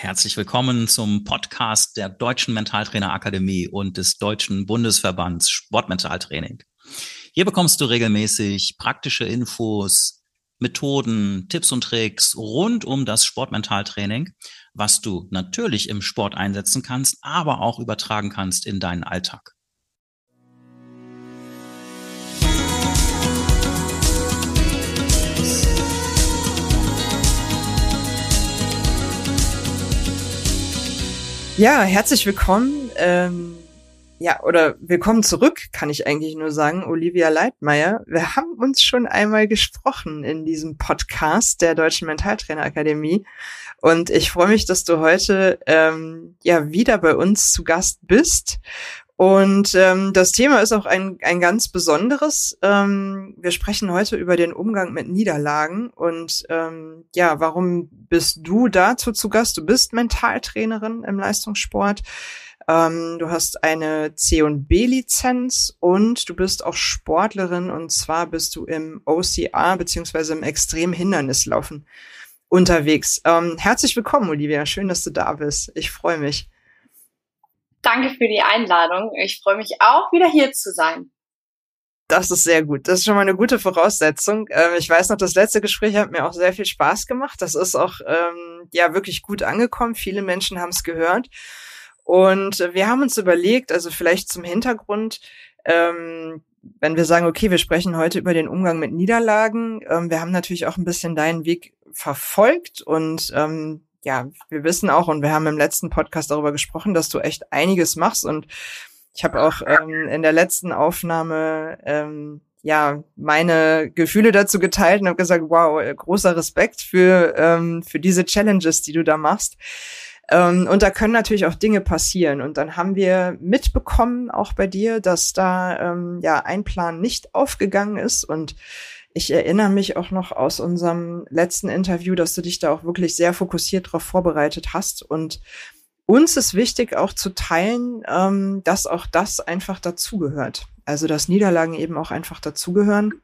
Herzlich willkommen zum Podcast der Deutschen Mentaltrainer Akademie und des Deutschen Bundesverbands Sportmentaltraining. Hier bekommst du regelmäßig praktische Infos, Methoden, Tipps und Tricks rund um das Sportmentaltraining, was du natürlich im Sport einsetzen kannst, aber auch übertragen kannst in deinen Alltag. Ja, herzlich willkommen. Ähm, ja, oder willkommen zurück, kann ich eigentlich nur sagen, Olivia Leitmeier. Wir haben uns schon einmal gesprochen in diesem Podcast der Deutschen Mentaltrainerakademie. Und ich freue mich, dass du heute ähm, ja wieder bei uns zu Gast bist. Und ähm, das Thema ist auch ein, ein ganz besonderes. Ähm, wir sprechen heute über den Umgang mit Niederlagen. Und ähm, ja, warum bist du dazu zu Gast? Du bist Mentaltrainerin im Leistungssport. Ähm, du hast eine C&B-Lizenz und du bist auch Sportlerin. Und zwar bist du im OCR beziehungsweise im Extremhindernislaufen unterwegs. Ähm, herzlich willkommen, Olivia. Schön, dass du da bist. Ich freue mich. Danke für die Einladung. Ich freue mich auch, wieder hier zu sein. Das ist sehr gut. Das ist schon mal eine gute Voraussetzung. Ähm, ich weiß noch, das letzte Gespräch hat mir auch sehr viel Spaß gemacht. Das ist auch ähm, ja wirklich gut angekommen. Viele Menschen haben es gehört. Und wir haben uns überlegt, also vielleicht zum Hintergrund, ähm, wenn wir sagen, okay, wir sprechen heute über den Umgang mit Niederlagen, ähm, wir haben natürlich auch ein bisschen deinen Weg verfolgt und ähm, ja, wir wissen auch und wir haben im letzten Podcast darüber gesprochen, dass du echt einiges machst und ich habe auch ähm, in der letzten Aufnahme ähm, ja meine Gefühle dazu geteilt und habe gesagt, wow, großer Respekt für ähm, für diese Challenges, die du da machst. Ähm, und da können natürlich auch Dinge passieren. Und dann haben wir mitbekommen, auch bei dir, dass da ähm, ja ein Plan nicht aufgegangen ist und ich erinnere mich auch noch aus unserem letzten Interview, dass du dich da auch wirklich sehr fokussiert darauf vorbereitet hast. Und uns ist wichtig auch zu teilen, ähm, dass auch das einfach dazugehört. Also dass Niederlagen eben auch einfach dazugehören.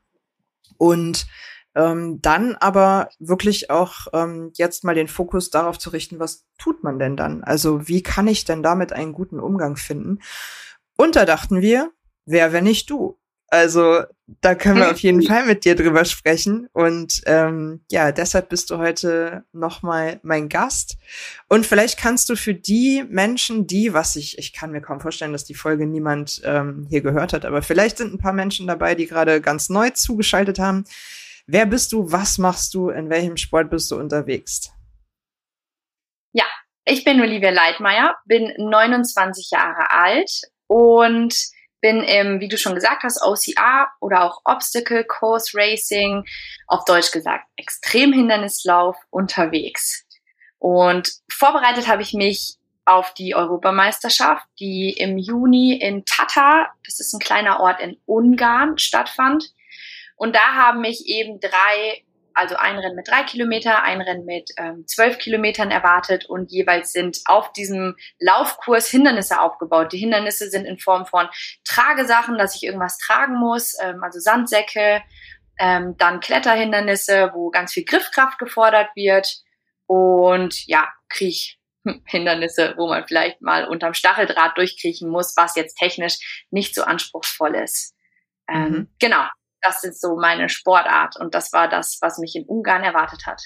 Und ähm, dann aber wirklich auch ähm, jetzt mal den Fokus darauf zu richten, was tut man denn dann? Also wie kann ich denn damit einen guten Umgang finden? Und da dachten wir, wer, wenn nicht du? Also da können wir auf jeden Fall mit dir drüber sprechen. Und ähm, ja, deshalb bist du heute nochmal mein Gast. Und vielleicht kannst du für die Menschen, die, was ich, ich kann mir kaum vorstellen, dass die Folge niemand ähm, hier gehört hat, aber vielleicht sind ein paar Menschen dabei, die gerade ganz neu zugeschaltet haben. Wer bist du? Was machst du? In welchem Sport bist du unterwegs? Ja, ich bin Olivia Leitmeier, bin 29 Jahre alt und bin im, wie du schon gesagt hast, OCR oder auch Obstacle Course Racing, auf Deutsch gesagt Extremhindernislauf unterwegs. Und vorbereitet habe ich mich auf die Europameisterschaft, die im Juni in Tata, das ist ein kleiner Ort in Ungarn, stattfand. Und da haben mich eben drei also ein Rennen mit drei Kilometer, ein Rennen mit ähm, zwölf Kilometern erwartet und jeweils sind auf diesem Laufkurs Hindernisse aufgebaut. Die Hindernisse sind in Form von Tragesachen, dass ich irgendwas tragen muss, ähm, also Sandsäcke, ähm, dann Kletterhindernisse, wo ganz viel Griffkraft gefordert wird und ja, Kriechhindernisse, wo man vielleicht mal unterm Stacheldraht durchkriechen muss, was jetzt technisch nicht so anspruchsvoll ist. Ähm, mhm. Genau, das ist so meine Sportart und das war das, was mich in Ungarn erwartet hat.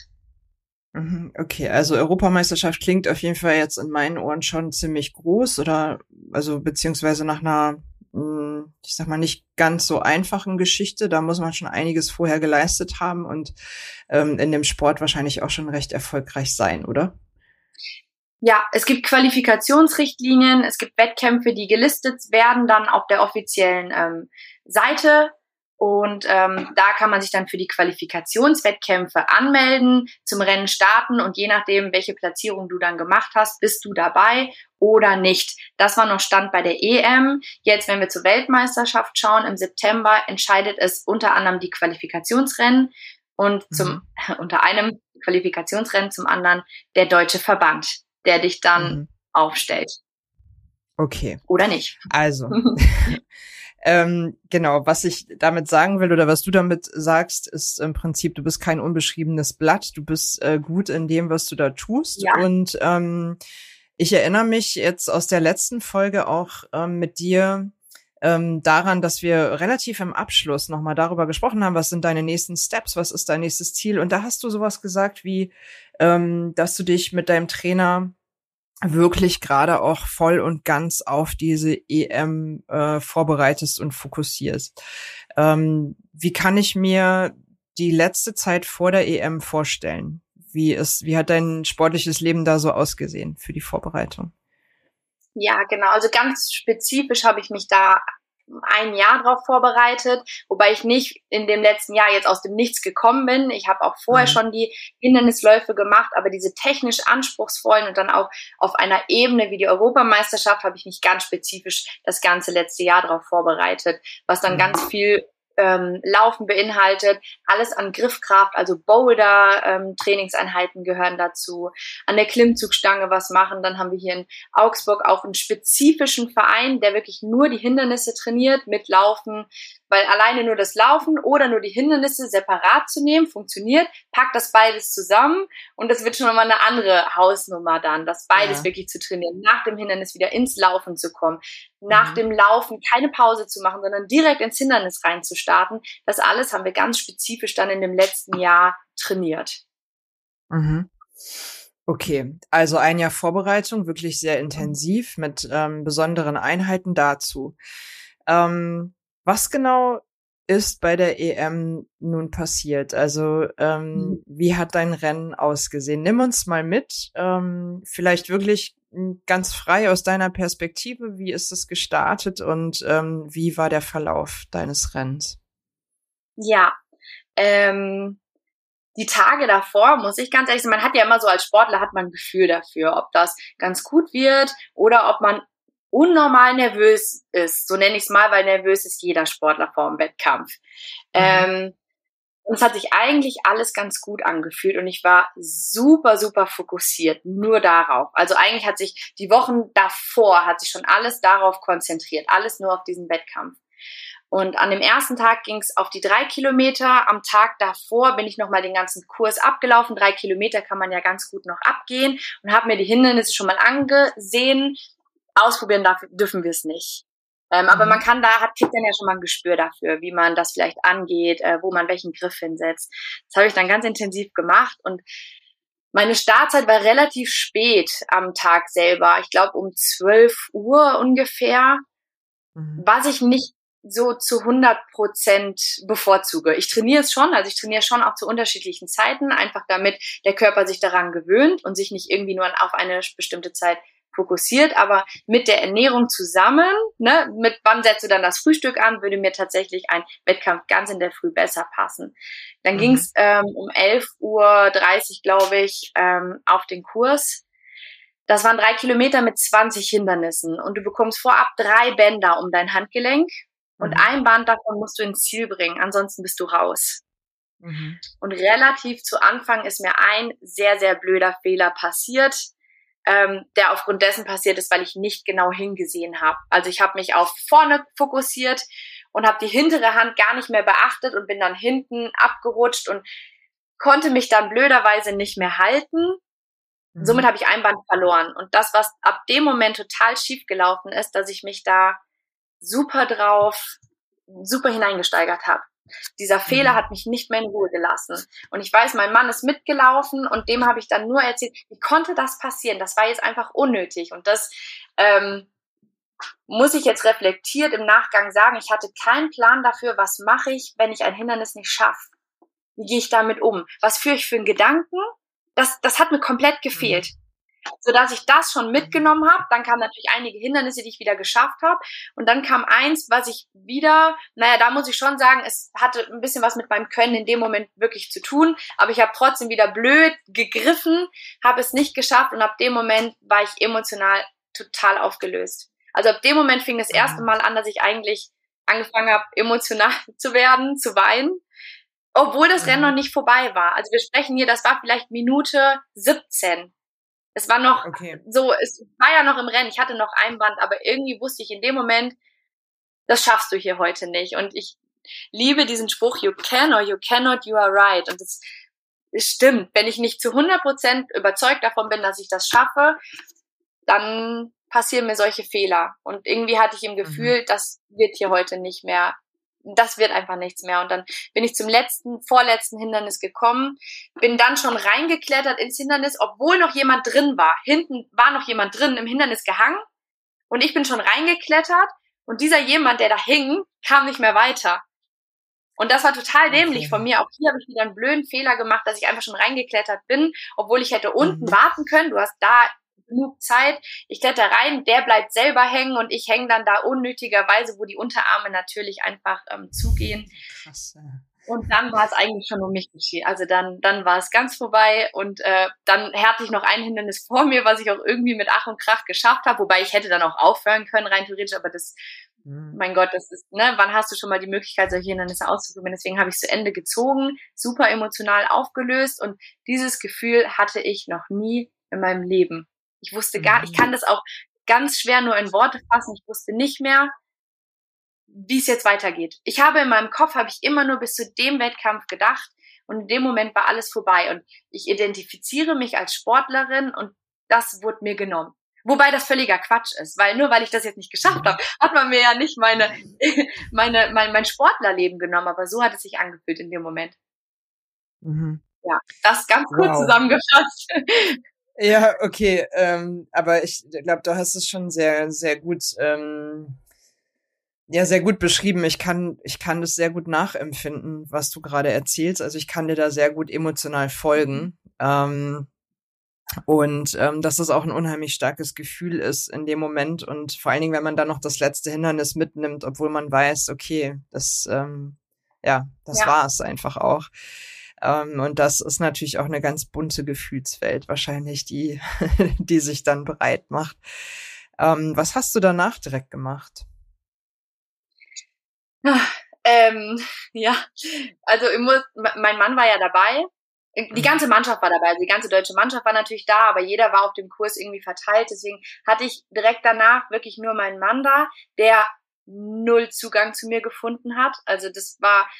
Mhm, okay, also Europameisterschaft klingt auf jeden Fall jetzt in meinen Ohren schon ziemlich groß oder also beziehungsweise nach einer, hm, ich sag mal, nicht ganz so einfachen Geschichte. Da muss man schon einiges vorher geleistet haben und ähm, in dem Sport wahrscheinlich auch schon recht erfolgreich sein, oder? Ja, es gibt Qualifikationsrichtlinien, es gibt Wettkämpfe, die gelistet werden dann auf der offiziellen ähm, Seite und ähm, da kann man sich dann für die Qualifikationswettkämpfe anmelden, zum Rennen starten und je nachdem, welche Platzierung du dann gemacht hast, bist du dabei oder nicht. Das war noch Stand bei der EM. Jetzt, wenn wir zur Weltmeisterschaft schauen, im September entscheidet es unter anderem die Qualifikationsrennen und zum, mhm. unter einem Qualifikationsrennen zum anderen der deutsche Verband, der dich dann mhm. aufstellt. Okay. Oder nicht. Also, Ähm, genau, was ich damit sagen will oder was du damit sagst, ist im Prinzip, du bist kein unbeschriebenes Blatt, du bist äh, gut in dem, was du da tust. Ja. Und ähm, ich erinnere mich jetzt aus der letzten Folge auch ähm, mit dir ähm, daran, dass wir relativ im Abschluss nochmal darüber gesprochen haben, was sind deine nächsten Steps, was ist dein nächstes Ziel. Und da hast du sowas gesagt wie, ähm, dass du dich mit deinem Trainer wirklich gerade auch voll und ganz auf diese EM äh, vorbereitest und fokussierst. Ähm, wie kann ich mir die letzte Zeit vor der EM vorstellen? Wie ist, wie hat dein sportliches Leben da so ausgesehen für die Vorbereitung? Ja, genau. Also ganz spezifisch habe ich mich da ein Jahr drauf vorbereitet, wobei ich nicht in dem letzten Jahr jetzt aus dem Nichts gekommen bin. Ich habe auch vorher mhm. schon die Hindernisläufe gemacht, aber diese technisch anspruchsvollen und dann auch auf einer Ebene wie die Europameisterschaft habe ich mich ganz spezifisch das ganze letzte Jahr darauf vorbereitet, was dann mhm. ganz viel ähm, Laufen beinhaltet, alles an Griffkraft, also Boulder, ähm, Trainingseinheiten gehören dazu, an der Klimmzugstange was machen. Dann haben wir hier in Augsburg auch einen spezifischen Verein, der wirklich nur die Hindernisse trainiert mit Laufen, weil alleine nur das Laufen oder nur die Hindernisse separat zu nehmen funktioniert, packt das beides zusammen und das wird schon mal eine andere Hausnummer dann, das beides ja. wirklich zu trainieren, nach dem Hindernis wieder ins Laufen zu kommen, nach mhm. dem Laufen keine Pause zu machen, sondern direkt ins Hindernis reinzustarten. Das alles haben wir ganz spezifisch dann in dem letzten Jahr trainiert. Mhm. Okay, also ein Jahr Vorbereitung, wirklich sehr intensiv mit ähm, besonderen Einheiten dazu. Ähm, was genau ist bei der EM nun passiert? Also ähm, mhm. wie hat dein Rennen ausgesehen? Nimm uns mal mit, ähm, vielleicht wirklich ganz frei aus deiner Perspektive. Wie ist es gestartet und ähm, wie war der Verlauf deines Rennens? Ja, ähm, die Tage davor, muss ich ganz ehrlich sagen, man hat ja immer so als Sportler hat man ein Gefühl dafür, ob das ganz gut wird oder ob man unnormal nervös ist. So nenne ich es mal, weil nervös ist jeder Sportler vor dem Wettkampf. Mhm. Ähm, und es hat sich eigentlich alles ganz gut angefühlt und ich war super, super fokussiert, nur darauf. Also eigentlich hat sich die Wochen davor, hat sich schon alles darauf konzentriert, alles nur auf diesen Wettkampf. Und an dem ersten Tag ging es auf die drei Kilometer. Am Tag davor bin ich nochmal den ganzen Kurs abgelaufen. Drei Kilometer kann man ja ganz gut noch abgehen und habe mir die Hindernisse schon mal angesehen, ausprobieren darf, dürfen wir es nicht. Ähm, mhm. Aber man kann da, hat kriegt dann ja schon mal ein Gespür dafür, wie man das vielleicht angeht, äh, wo man welchen Griff hinsetzt. Das habe ich dann ganz intensiv gemacht und meine Startzeit war relativ spät am Tag selber. Ich glaube um 12 Uhr ungefähr, mhm. was ich nicht so zu 100 Prozent bevorzuge. Ich trainiere es schon, also ich trainiere schon auch zu unterschiedlichen Zeiten, einfach damit der Körper sich daran gewöhnt und sich nicht irgendwie nur auf eine bestimmte Zeit fokussiert, aber mit der Ernährung zusammen, ne, mit wann setzt du dann das Frühstück an, würde mir tatsächlich ein Wettkampf ganz in der Früh besser passen. Dann mhm. ging es ähm, um 11.30 Uhr, glaube ich, ähm, auf den Kurs. Das waren drei Kilometer mit 20 Hindernissen und du bekommst vorab drei Bänder um dein Handgelenk und mhm. ein Band davon musst du ins Ziel bringen, ansonsten bist du raus. Mhm. Und relativ zu Anfang ist mir ein sehr, sehr blöder Fehler passiert ähm, der aufgrund dessen passiert ist, weil ich nicht genau hingesehen habe. Also ich habe mich auf vorne fokussiert und habe die hintere Hand gar nicht mehr beachtet und bin dann hinten abgerutscht und konnte mich dann blöderweise nicht mehr halten. Mhm. Somit habe ich ein Band verloren. Und das, was ab dem Moment total schief gelaufen ist, dass ich mich da super drauf, super hineingesteigert habe. Dieser Fehler mhm. hat mich nicht mehr in Ruhe gelassen. Und ich weiß, mein Mann ist mitgelaufen und dem habe ich dann nur erzählt, wie konnte das passieren? Das war jetzt einfach unnötig. Und das ähm, muss ich jetzt reflektiert im Nachgang sagen. Ich hatte keinen Plan dafür, was mache ich, wenn ich ein Hindernis nicht schaffe. Wie gehe ich damit um? Was führe ich für einen Gedanken? Das, das hat mir komplett gefehlt. Mhm so dass ich das schon mitgenommen habe. Dann kamen natürlich einige Hindernisse, die ich wieder geschafft habe. Und dann kam eins, was ich wieder, naja, da muss ich schon sagen, es hatte ein bisschen was mit meinem Können in dem Moment wirklich zu tun. Aber ich habe trotzdem wieder blöd gegriffen, habe es nicht geschafft und ab dem Moment war ich emotional total aufgelöst. Also ab dem Moment fing das erste mhm. Mal an, dass ich eigentlich angefangen habe, emotional zu werden, zu weinen obwohl das Rennen mhm. noch nicht vorbei war. Also wir sprechen hier, das war vielleicht Minute 17. Es war noch okay. so, es war ja noch im Rennen, ich hatte noch ein Band, aber irgendwie wusste ich in dem Moment, das schaffst du hier heute nicht. Und ich liebe diesen Spruch, you can or you cannot, you are right. Und das stimmt. Wenn ich nicht zu 100 Prozent überzeugt davon bin, dass ich das schaffe, dann passieren mir solche Fehler. Und irgendwie hatte ich im mhm. Gefühl, mhm. das wird hier heute nicht mehr, das wird einfach nichts mehr. Und dann bin ich zum letzten, vorletzten Hindernis gekommen, bin dann schon reingeklettert ins Hindernis, obwohl noch jemand drin war. Hinten war noch jemand drin, im Hindernis gehangen. Und ich bin schon reingeklettert. Und dieser jemand, der da hing, kam nicht mehr weiter. Und das war total dämlich von mir. Auch hier habe ich wieder einen blöden Fehler gemacht, dass ich einfach schon reingeklettert bin, obwohl ich hätte unten mhm. warten können. Du hast da genug Zeit. Ich kletter rein, der bleibt selber hängen und ich hänge dann da unnötigerweise, wo die Unterarme natürlich einfach ähm, zugehen. Krass. Ja. Und dann war es eigentlich schon um mich geschehen. Also dann, dann war es ganz vorbei und äh, dann hatte ich noch ein Hindernis vor mir, was ich auch irgendwie mit Ach und Krach geschafft habe, wobei ich hätte dann auch aufhören können, rein theoretisch, aber das Mhm. Mein Gott, das ist, ne, wann hast du schon mal die Möglichkeit, solche Hindernisse auszuprobieren? Deswegen habe ich zu Ende gezogen, super emotional aufgelöst und dieses Gefühl hatte ich noch nie in meinem Leben. Ich wusste gar, ich kann mhm. das auch ganz schwer nur in Worte fassen. Ich wusste nicht mehr, wie es jetzt weitergeht. Ich habe in meinem Kopf, habe ich immer nur bis zu dem Wettkampf gedacht und in dem Moment war alles vorbei und ich identifiziere mich als Sportlerin und das wurde mir genommen. Wobei das völliger Quatsch ist, weil nur weil ich das jetzt nicht geschafft habe, hat man mir ja nicht meine, meine, mein, mein Sportlerleben genommen, aber so hat es sich angefühlt in dem Moment. Mhm. Ja, das ganz kurz wow. zusammengefasst. Ja, okay, ähm, aber ich glaube, du hast es schon sehr, sehr gut, ähm, ja, sehr gut beschrieben. Ich kann, ich kann das sehr gut nachempfinden, was du gerade erzählst. Also ich kann dir da sehr gut emotional folgen. Mhm. Ähm, und ähm, dass es auch ein unheimlich starkes Gefühl ist in dem Moment und vor allen Dingen, wenn man dann noch das letzte Hindernis mitnimmt, obwohl man weiß, okay, das ähm, ja, das ja. war es einfach auch. Ähm, und das ist natürlich auch eine ganz bunte Gefühlswelt wahrscheinlich, die die sich dann bereit macht. Ähm, was hast du danach direkt gemacht? Ähm, ja, also muss, mein Mann war ja dabei die ganze Mannschaft war dabei, also die ganze deutsche Mannschaft war natürlich da, aber jeder war auf dem Kurs irgendwie verteilt. Deswegen hatte ich direkt danach wirklich nur meinen Mann da, der null Zugang zu mir gefunden hat. Also das war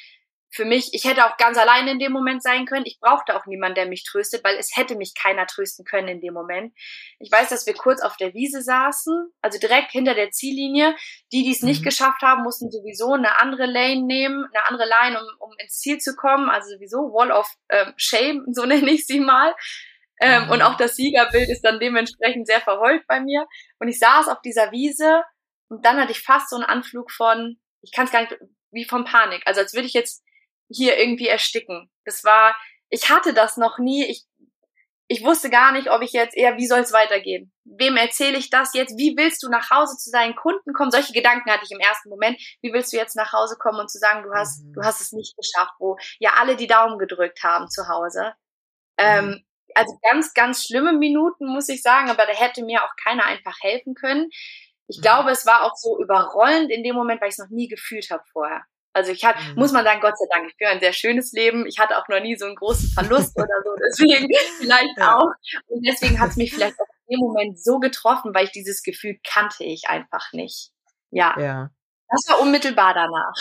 für mich, ich hätte auch ganz alleine in dem Moment sein können. Ich brauchte auch niemanden, der mich tröstet, weil es hätte mich keiner trösten können in dem Moment. Ich weiß, dass wir kurz auf der Wiese saßen, also direkt hinter der Ziellinie. Die, die es nicht mhm. geschafft haben, mussten sowieso eine andere Lane nehmen, eine andere Line, um, um ins Ziel zu kommen. Also sowieso Wall of ähm, Shame, so nenne ich sie mal. Ähm, mhm. Und auch das Siegerbild ist dann dementsprechend sehr verheult bei mir. Und ich saß auf dieser Wiese und dann hatte ich fast so einen Anflug von, ich kann es gar nicht, wie von Panik. Also als würde ich jetzt hier irgendwie ersticken. Das war, ich hatte das noch nie. Ich, ich wusste gar nicht, ob ich jetzt eher, wie soll es weitergehen? Wem erzähle ich das jetzt? Wie willst du nach Hause zu deinen Kunden kommen? Solche Gedanken hatte ich im ersten Moment. Wie willst du jetzt nach Hause kommen und zu sagen, du hast, mhm. du hast es nicht geschafft, wo ja alle die Daumen gedrückt haben zu Hause. Mhm. Ähm, also ganz, ganz schlimme Minuten, muss ich sagen, aber da hätte mir auch keiner einfach helfen können. Ich mhm. glaube, es war auch so überrollend in dem Moment, weil ich es noch nie gefühlt habe vorher. Also ich hatte, mhm. muss man sagen, Gott sei Dank, ich führe ein sehr schönes Leben. Ich hatte auch noch nie so einen großen Verlust oder so. Deswegen vielleicht auch. Und deswegen hat es mich vielleicht auch in dem Moment so getroffen, weil ich dieses Gefühl kannte ich einfach nicht. Ja. ja. Das war unmittelbar danach.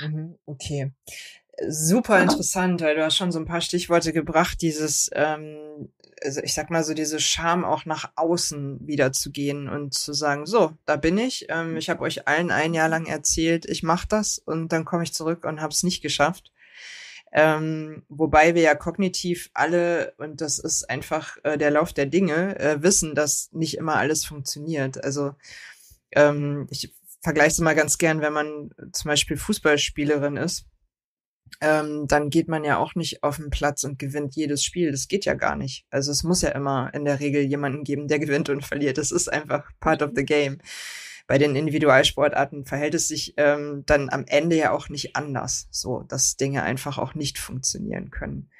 Mhm, okay super interessant, weil du hast schon so ein paar Stichworte gebracht, dieses, ähm, also ich sag mal so, diese Scham auch nach außen wieder zu gehen und zu sagen, so, da bin ich, ähm, ich habe euch allen ein Jahr lang erzählt, ich mach das und dann komme ich zurück und habe es nicht geschafft. Ähm, wobei wir ja kognitiv alle, und das ist einfach äh, der Lauf der Dinge, äh, wissen, dass nicht immer alles funktioniert. Also ähm, ich vergleiche es mal ganz gern, wenn man zum Beispiel Fußballspielerin ist ähm, dann geht man ja auch nicht auf den Platz und gewinnt jedes Spiel. Das geht ja gar nicht. Also es muss ja immer in der Regel jemanden geben, der gewinnt und verliert. Das ist einfach part of the game. Bei den Individualsportarten verhält es sich ähm, dann am Ende ja auch nicht anders, so dass Dinge einfach auch nicht funktionieren können.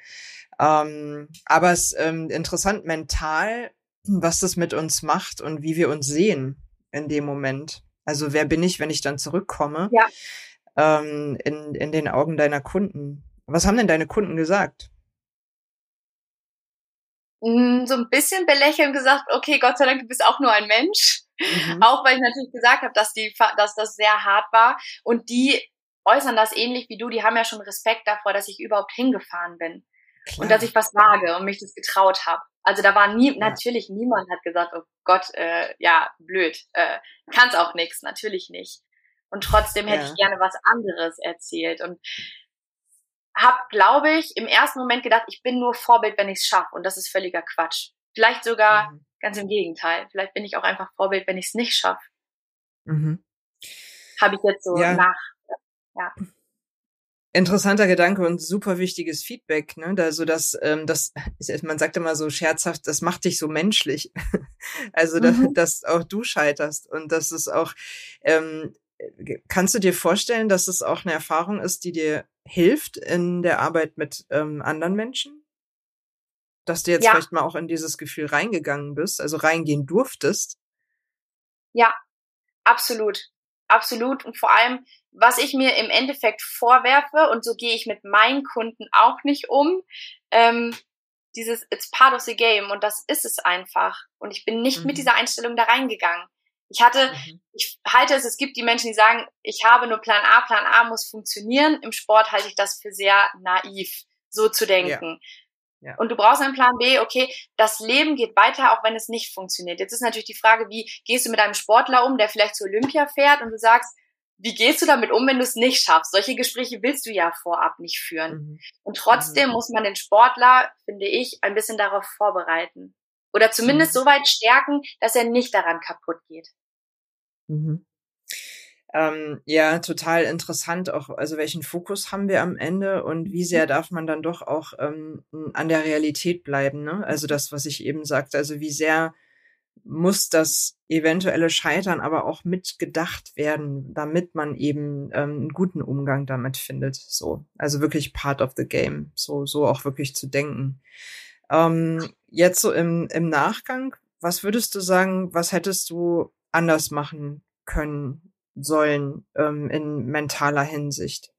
Ähm, aber es ist ähm, interessant mental, was das mit uns macht und wie wir uns sehen in dem Moment. Also wer bin ich, wenn ich dann zurückkomme? Ja ähm, in, in den Augen deiner Kunden. Was haben denn deine Kunden gesagt? Mm, so ein bisschen belächeln gesagt, okay, Gott sei Dank, du bist auch nur ein Mensch. Mhm. Auch weil ich natürlich gesagt habe, dass die, dass das sehr hart war. Und die äußern das ähnlich wie du. Die haben ja schon Respekt davor, dass ich überhaupt hingefahren bin. Klar. Und dass ich was wage und mich das getraut habe. Also da war nie, ja. natürlich niemand hat gesagt, oh Gott, äh, ja, blöd, äh, kann's auch nix, natürlich nicht. Und trotzdem hätte ja. ich gerne was anderes erzählt und hab, glaube ich, im ersten Moment gedacht, ich bin nur Vorbild, wenn ich es schaffe und das ist völliger Quatsch. Vielleicht sogar mhm. ganz im Gegenteil. Vielleicht bin ich auch einfach Vorbild, wenn ich es nicht schaffe. Mhm. Habe ich jetzt so ja. nach, ja. Interessanter Gedanke und super wichtiges Feedback, ne? Also das, ähm, das, man sagt immer so scherzhaft, das macht dich so menschlich. also mhm. dass, dass auch du scheiterst und dass es auch, ähm, kannst du dir vorstellen, dass es auch eine Erfahrung ist, die dir hilft in der Arbeit mit ähm, anderen Menschen? Dass du jetzt ja. vielleicht mal auch in dieses Gefühl reingegangen bist, also reingehen durftest? Ja, absolut. Absolut. Und vor allem, was ich mir im Endeffekt vorwerfe, und so gehe ich mit meinen Kunden auch nicht um, ähm, dieses It's part of the game und das ist es einfach. Und ich bin nicht mhm. mit dieser Einstellung da reingegangen. Ich hatte, mhm. Ich halte es, es gibt die Menschen, die sagen, ich habe nur Plan A, Plan A muss funktionieren. Im Sport halte ich das für sehr naiv, so zu denken. Ja. Ja. Und du brauchst einen Plan B, okay, das Leben geht weiter, auch wenn es nicht funktioniert. Jetzt ist natürlich die Frage, wie gehst du mit einem Sportler um, der vielleicht zu Olympia fährt und du sagst, wie gehst du damit um, wenn du es nicht schaffst? Solche Gespräche willst du ja vorab nicht führen. Mhm. Und trotzdem mhm. muss man den Sportler, finde ich, ein bisschen darauf vorbereiten. Oder zumindest mhm. so weit stärken, dass er nicht daran kaputt geht. Mhm. Ähm, ja, total interessant auch, also welchen Fokus haben wir am Ende und wie sehr darf man dann doch auch ähm, an der Realität bleiben, ne? Also das, was ich eben sagte, also wie sehr muss das eventuelle Scheitern aber auch mitgedacht werden, damit man eben ähm, einen guten Umgang damit findet. So, also wirklich part of the game. So, so auch wirklich zu denken. Ähm, jetzt so im, im Nachgang, was würdest du sagen, was hättest du anders machen können, sollen ähm, in mentaler Hinsicht?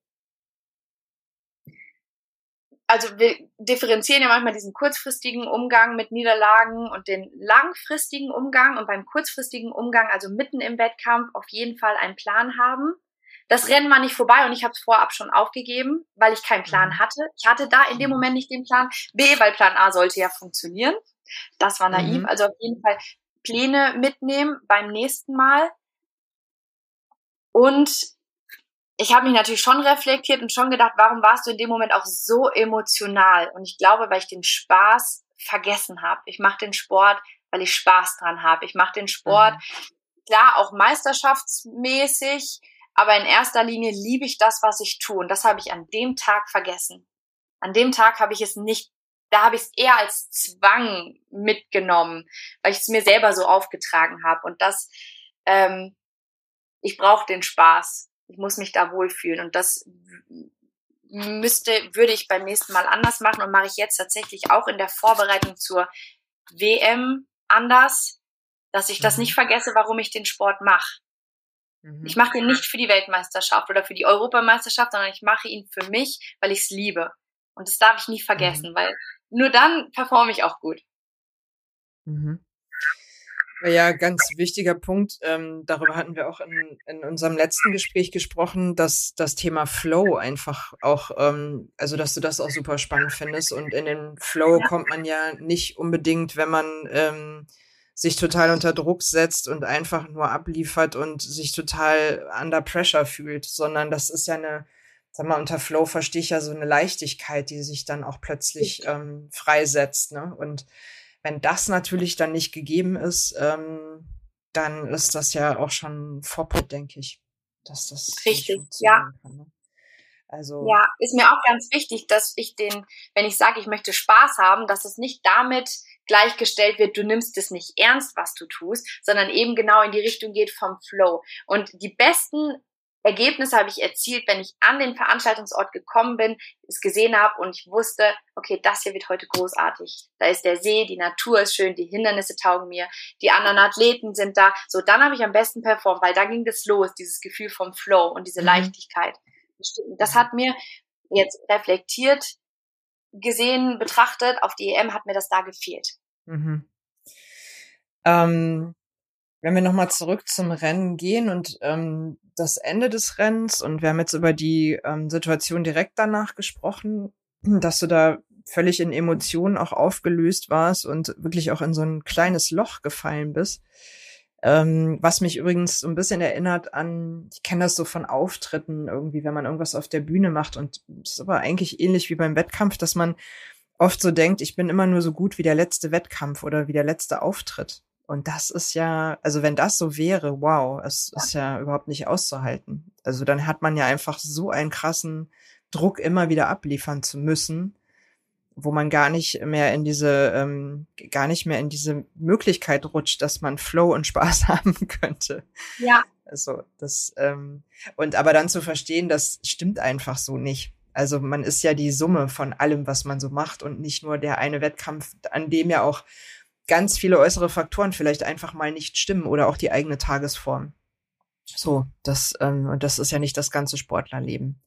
also wir differenzieren ja manchmal diesen kurzfristigen Umgang mit Niederlagen und den langfristigen Umgang und beim kurzfristigen Umgang, also mitten im Wettkampf, auf jeden Fall einen Plan haben. Das Rennen war nicht vorbei und ich habe es vorab schon aufgegeben, weil ich keinen Plan mhm. hatte. Ich hatte da in dem Moment nicht den Plan. B, weil Plan A sollte ja funktionieren. Das war naiv. Mhm. Also auf jeden Fall Pläne mitnehmen beim nächsten Mal. Und ich habe mich natürlich schon reflektiert und schon gedacht, warum warst du in dem Moment auch so emotional? Und ich glaube, weil ich den Spaß vergessen habe. Ich mache den Sport, weil ich Spaß dran habe. Ich mache den Sport, mhm. klar, auch meisterschaftsmäßig, aber in erster Linie liebe ich das, was ich tue. Und das habe ich an dem Tag vergessen. An dem Tag habe ich es nicht, da habe ich es eher als Zwang mitgenommen, weil ich es mir selber so aufgetragen habe. Und das, ähm, ich brauche den Spaß ich muss mich da wohlfühlen. Und das müsste, würde ich beim nächsten Mal anders machen und mache ich jetzt tatsächlich auch in der Vorbereitung zur WM anders, dass ich das mhm. nicht vergesse, warum ich den Sport mache. Mhm. Ich mache ihn nicht für die Weltmeisterschaft oder für die Europameisterschaft, sondern ich mache ihn für mich, weil ich es liebe. Und das darf ich nie vergessen, mhm. weil nur dann performe ich auch gut. Mhm. Ja, ganz wichtiger Punkt. Ähm, darüber hatten wir auch in, in unserem letzten Gespräch gesprochen, dass das Thema Flow einfach auch, ähm, also dass du das auch super spannend findest. Und in den Flow ja. kommt man ja nicht unbedingt, wenn man ähm, sich total unter Druck setzt und einfach nur abliefert und sich total under pressure fühlt, sondern das ist ja eine, sag mal, unter Flow verstehe ich ja so eine Leichtigkeit, die sich dann auch plötzlich ähm, freisetzt. Ne? Und wenn das natürlich dann nicht gegeben ist, ähm, dann ist das ja auch schon Vorbild, denke ich, dass das richtig, ja. Kann, ne? Also ja, ist mir auch ganz wichtig, dass ich den, wenn ich sage, ich möchte Spaß haben, dass es nicht damit gleichgestellt wird, du nimmst es nicht ernst, was du tust, sondern eben genau in die Richtung geht vom Flow. Und die besten Ergebnisse habe ich erzielt, wenn ich an den Veranstaltungsort gekommen bin, es gesehen habe und ich wusste, okay, das hier wird heute großartig. Da ist der See, die Natur ist schön, die Hindernisse taugen mir, die anderen Athleten sind da. So, dann habe ich am besten performt, weil da ging das los, dieses Gefühl vom Flow und diese mhm. Leichtigkeit. Das hat mir jetzt reflektiert gesehen, betrachtet, auf die EM hat mir das da gefehlt. Mhm. Ähm, wenn wir nochmal zurück zum Rennen gehen und ähm, das Ende des Rennens und wir haben jetzt über die ähm, Situation direkt danach gesprochen, dass du da völlig in Emotionen auch aufgelöst warst und wirklich auch in so ein kleines Loch gefallen bist. Ähm, was mich übrigens so ein bisschen erinnert an, ich kenne das so von Auftritten irgendwie, wenn man irgendwas auf der Bühne macht und es ist aber eigentlich ähnlich wie beim Wettkampf, dass man oft so denkt, ich bin immer nur so gut wie der letzte Wettkampf oder wie der letzte Auftritt. Und das ist ja, also wenn das so wäre, wow, es ist ja überhaupt nicht auszuhalten. Also dann hat man ja einfach so einen krassen Druck, immer wieder abliefern zu müssen, wo man gar nicht mehr in diese, ähm, gar nicht mehr in diese Möglichkeit rutscht, dass man Flow und Spaß haben könnte. Ja. Also das, ähm, und aber dann zu verstehen, das stimmt einfach so nicht. Also man ist ja die Summe von allem, was man so macht und nicht nur der eine Wettkampf, an dem ja auch ganz viele äußere Faktoren vielleicht einfach mal nicht stimmen oder auch die eigene Tagesform. So, das, ähm, und das ist ja nicht das ganze Sportlerleben.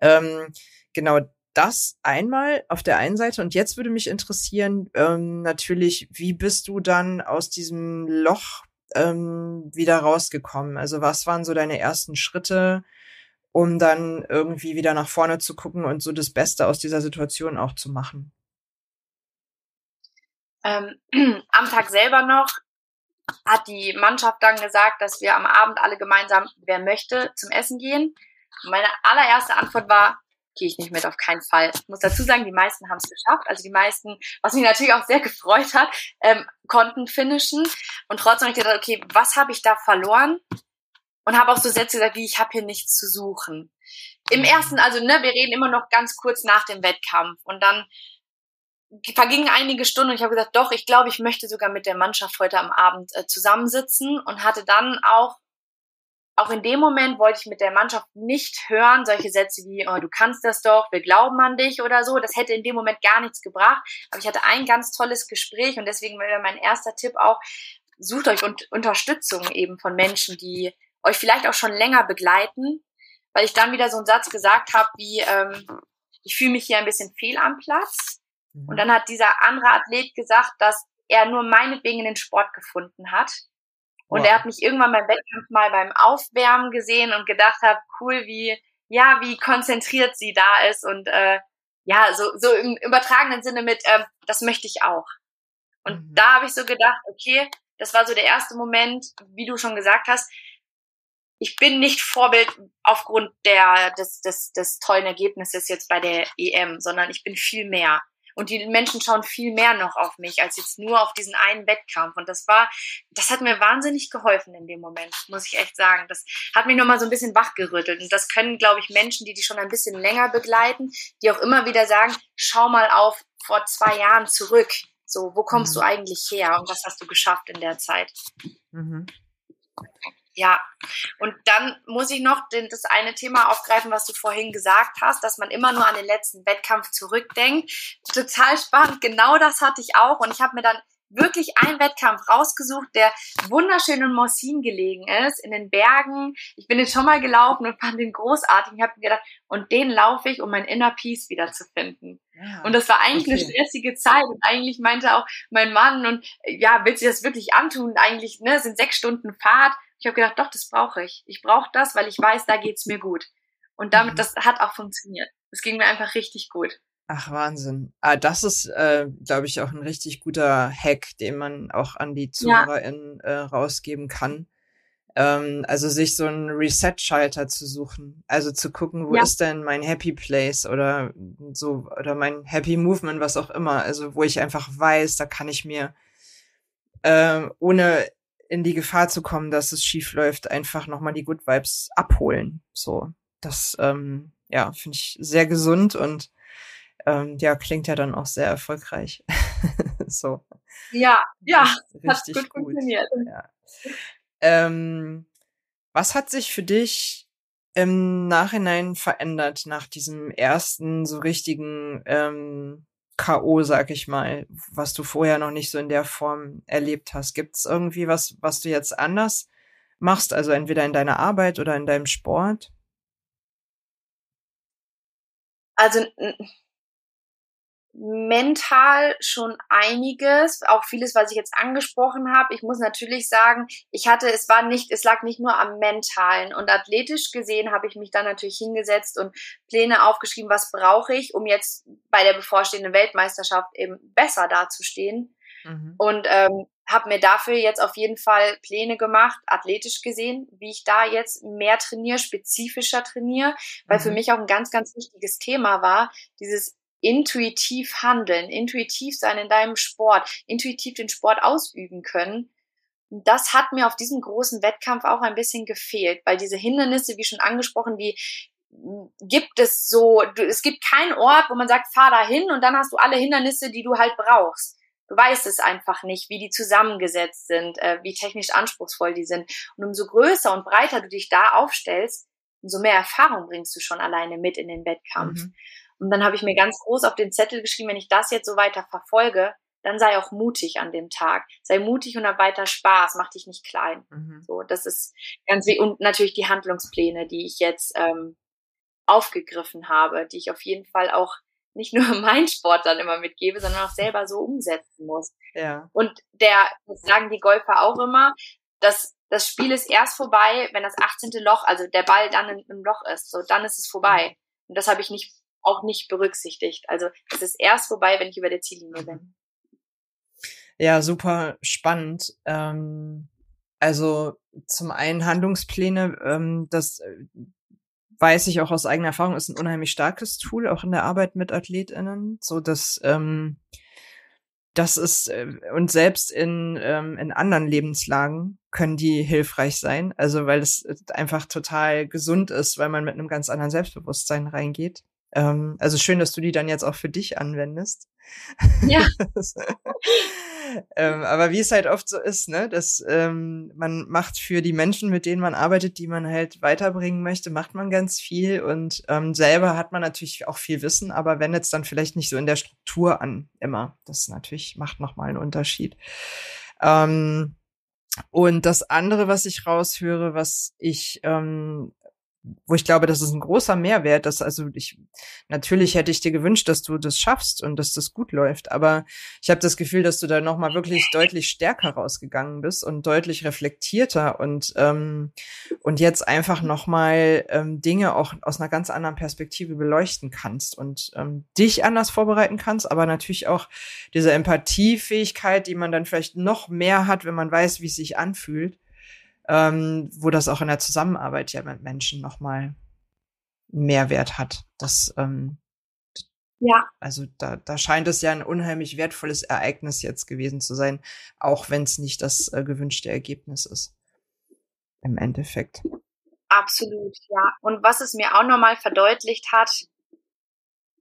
Ähm, genau das einmal auf der einen Seite. Und jetzt würde mich interessieren, ähm, natürlich, wie bist du dann aus diesem Loch ähm, wieder rausgekommen? Also was waren so deine ersten Schritte? um dann irgendwie wieder nach vorne zu gucken und so das Beste aus dieser Situation auch zu machen? Ähm, am Tag selber noch hat die Mannschaft dann gesagt, dass wir am Abend alle gemeinsam, wer möchte, zum Essen gehen. meine allererste Antwort war, gehe ich nicht mit, auf keinen Fall. Ich muss dazu sagen, die meisten haben es geschafft. Also die meisten, was mich natürlich auch sehr gefreut hat, ähm, konnten finishen. Und trotzdem habe ich gedacht, okay, was habe ich da verloren? und habe auch so Sätze gesagt, wie ich habe hier nichts zu suchen. Im ersten, also ne, wir reden immer noch ganz kurz nach dem Wettkampf und dann vergingen einige Stunden und ich habe gesagt, doch, ich glaube, ich möchte sogar mit der Mannschaft heute am Abend äh, zusammensitzen und hatte dann auch auch in dem Moment wollte ich mit der Mannschaft nicht hören, solche Sätze wie, oh, du kannst das doch, wir glauben an dich oder so. Das hätte in dem Moment gar nichts gebracht. Aber ich hatte ein ganz tolles Gespräch und deswegen wäre mein erster Tipp auch, sucht euch Unterstützung eben von Menschen, die euch vielleicht auch schon länger begleiten, weil ich dann wieder so einen Satz gesagt habe wie, ähm, ich fühle mich hier ein bisschen fehl am Platz. Mhm. Und dann hat dieser andere Athlet gesagt, dass er nur meinetwegen in den Sport gefunden hat. Und wow. er hat mich irgendwann beim Wettkampf mal beim Aufwärmen gesehen und gedacht hat, cool, wie, ja, wie konzentriert sie da ist und äh, ja, so, so im übertragenen Sinne mit, äh, das möchte ich auch. Und mhm. da habe ich so gedacht, okay, das war so der erste Moment, wie du schon gesagt hast, ich bin nicht Vorbild aufgrund der, des, des, des tollen Ergebnisses jetzt bei der EM, sondern ich bin viel mehr. Und die Menschen schauen viel mehr noch auf mich als jetzt nur auf diesen einen Wettkampf. Und das war, das hat mir wahnsinnig geholfen in dem Moment, muss ich echt sagen. Das hat mich nochmal so ein bisschen wachgerüttelt. Und das können, glaube ich, Menschen, die die schon ein bisschen länger begleiten, die auch immer wieder sagen, schau mal auf vor zwei Jahren zurück. So, wo kommst mhm. du eigentlich her und was hast du geschafft in der Zeit? Mhm. Ja, und dann muss ich noch den, das eine Thema aufgreifen, was du vorhin gesagt hast, dass man immer nur an den letzten Wettkampf zurückdenkt. Total spannend, genau das hatte ich auch. Und ich habe mir dann wirklich einen Wettkampf rausgesucht, der wunderschön in Morsin gelegen ist, in den Bergen. Ich bin jetzt schon mal gelaufen und fand den großartig. Ich habe mir gedacht, und den laufe ich, um mein Inner Peace wiederzufinden. Ja, und das war eigentlich okay. eine stressige Zeit. Und eigentlich meinte auch mein Mann, und ja, willst du das wirklich antun? Eigentlich, ne, sind sechs Stunden Fahrt. Ich habe gedacht, doch, das brauche ich. Ich brauche das, weil ich weiß, da geht's mir gut. Und damit, mhm. das hat auch funktioniert. Es ging mir einfach richtig gut. Ach, Wahnsinn. Ah, das ist, äh, glaube ich, auch ein richtig guter Hack, den man auch an die ZuhörerInnen ja. äh, rausgeben kann. Ähm, also sich so einen Reset-Schalter zu suchen. Also zu gucken, wo ja. ist denn mein Happy Place oder so, oder mein Happy Movement, was auch immer. Also wo ich einfach weiß, da kann ich mir äh, ohne in die Gefahr zu kommen, dass es schief läuft, einfach nochmal die Good Vibes abholen. So, das ähm, ja finde ich sehr gesund und ähm, ja klingt ja dann auch sehr erfolgreich. so. Ja, ja, richtig hat gut, gut. funktioniert. Ja. Ähm, was hat sich für dich im Nachhinein verändert nach diesem ersten so richtigen ähm, K.O., sag ich mal, was du vorher noch nicht so in der Form erlebt hast. Gibt es irgendwie was, was du jetzt anders machst, also entweder in deiner Arbeit oder in deinem Sport? Also mental schon einiges, auch vieles, was ich jetzt angesprochen habe. Ich muss natürlich sagen, ich hatte, es war nicht, es lag nicht nur am mentalen und athletisch gesehen habe ich mich dann natürlich hingesetzt und Pläne aufgeschrieben, was brauche ich, um jetzt bei der bevorstehenden Weltmeisterschaft eben besser dazustehen. Mhm. Und ähm, habe mir dafür jetzt auf jeden Fall Pläne gemacht, athletisch gesehen, wie ich da jetzt mehr trainiere, spezifischer trainiere, weil mhm. für mich auch ein ganz, ganz wichtiges Thema war, dieses intuitiv handeln, intuitiv sein in deinem Sport, intuitiv den Sport ausüben können. Das hat mir auf diesem großen Wettkampf auch ein bisschen gefehlt, weil diese Hindernisse, wie schon angesprochen, die gibt es so, es gibt keinen Ort, wo man sagt, fahr da hin und dann hast du alle Hindernisse, die du halt brauchst. Du weißt es einfach nicht, wie die zusammengesetzt sind, äh, wie technisch anspruchsvoll die sind. Und umso größer und breiter du dich da aufstellst, umso mehr Erfahrung bringst du schon alleine mit in den Wettkampf. Mhm. Und dann habe ich mir ganz groß auf den Zettel geschrieben, wenn ich das jetzt so weiter verfolge, dann sei auch mutig an dem Tag. Sei mutig und hab weiter Spaß, mach dich nicht klein. Mhm. So, das ist ganz wie und natürlich die Handlungspläne, die ich jetzt ähm, aufgegriffen habe, die ich auf jeden Fall auch nicht nur meinen Sport dann immer mitgebe, sondern auch selber so umsetzen muss. Ja. Und der, das sagen die Golfer auch immer, dass das Spiel ist erst vorbei, wenn das 18. Loch, also der Ball dann im Loch ist. So, dann ist es vorbei. Und das habe ich nicht auch nicht berücksichtigt. Also es ist erst vorbei, wenn ich über der Ziellinie bin. Ja, super spannend. Ähm, also zum einen Handlungspläne, ähm, das äh, weiß ich auch aus eigener Erfahrung, ist ein unheimlich starkes Tool, auch in der Arbeit mit AthletInnen, so dass ähm, das ist äh, und selbst in ähm, in anderen Lebenslagen können die hilfreich sein, also weil es einfach total gesund ist, weil man mit einem ganz anderen Selbstbewusstsein reingeht. Ähm, also schön, dass du die dann jetzt auch für dich anwendest. Ja. ähm, aber wie es halt oft so ist, ne, dass ähm, man macht für die Menschen, mit denen man arbeitet, die man halt weiterbringen möchte, macht man ganz viel und ähm, selber hat man natürlich auch viel Wissen, aber wendet es dann vielleicht nicht so in der Struktur an immer. Das natürlich macht nochmal einen Unterschied. Ähm, und das andere, was ich raushöre, was ich ähm, wo ich glaube, das ist ein großer Mehrwert, dass also ich natürlich hätte ich dir gewünscht, dass du das schaffst und dass das gut läuft, aber ich habe das Gefühl, dass du da noch mal wirklich deutlich stärker rausgegangen bist und deutlich reflektierter und ähm, und jetzt einfach noch mal ähm, Dinge auch aus einer ganz anderen Perspektive beleuchten kannst und ähm, dich anders vorbereiten kannst, aber natürlich auch diese Empathiefähigkeit, die man dann vielleicht noch mehr hat, wenn man weiß, wie es sich anfühlt ähm, wo das auch in der Zusammenarbeit ja mit Menschen nochmal Mehrwert hat. Das, ähm, ja. Also da, da scheint es ja ein unheimlich wertvolles Ereignis jetzt gewesen zu sein, auch wenn es nicht das äh, gewünschte Ergebnis ist. Im Endeffekt. Absolut, ja. Und was es mir auch nochmal verdeutlicht hat,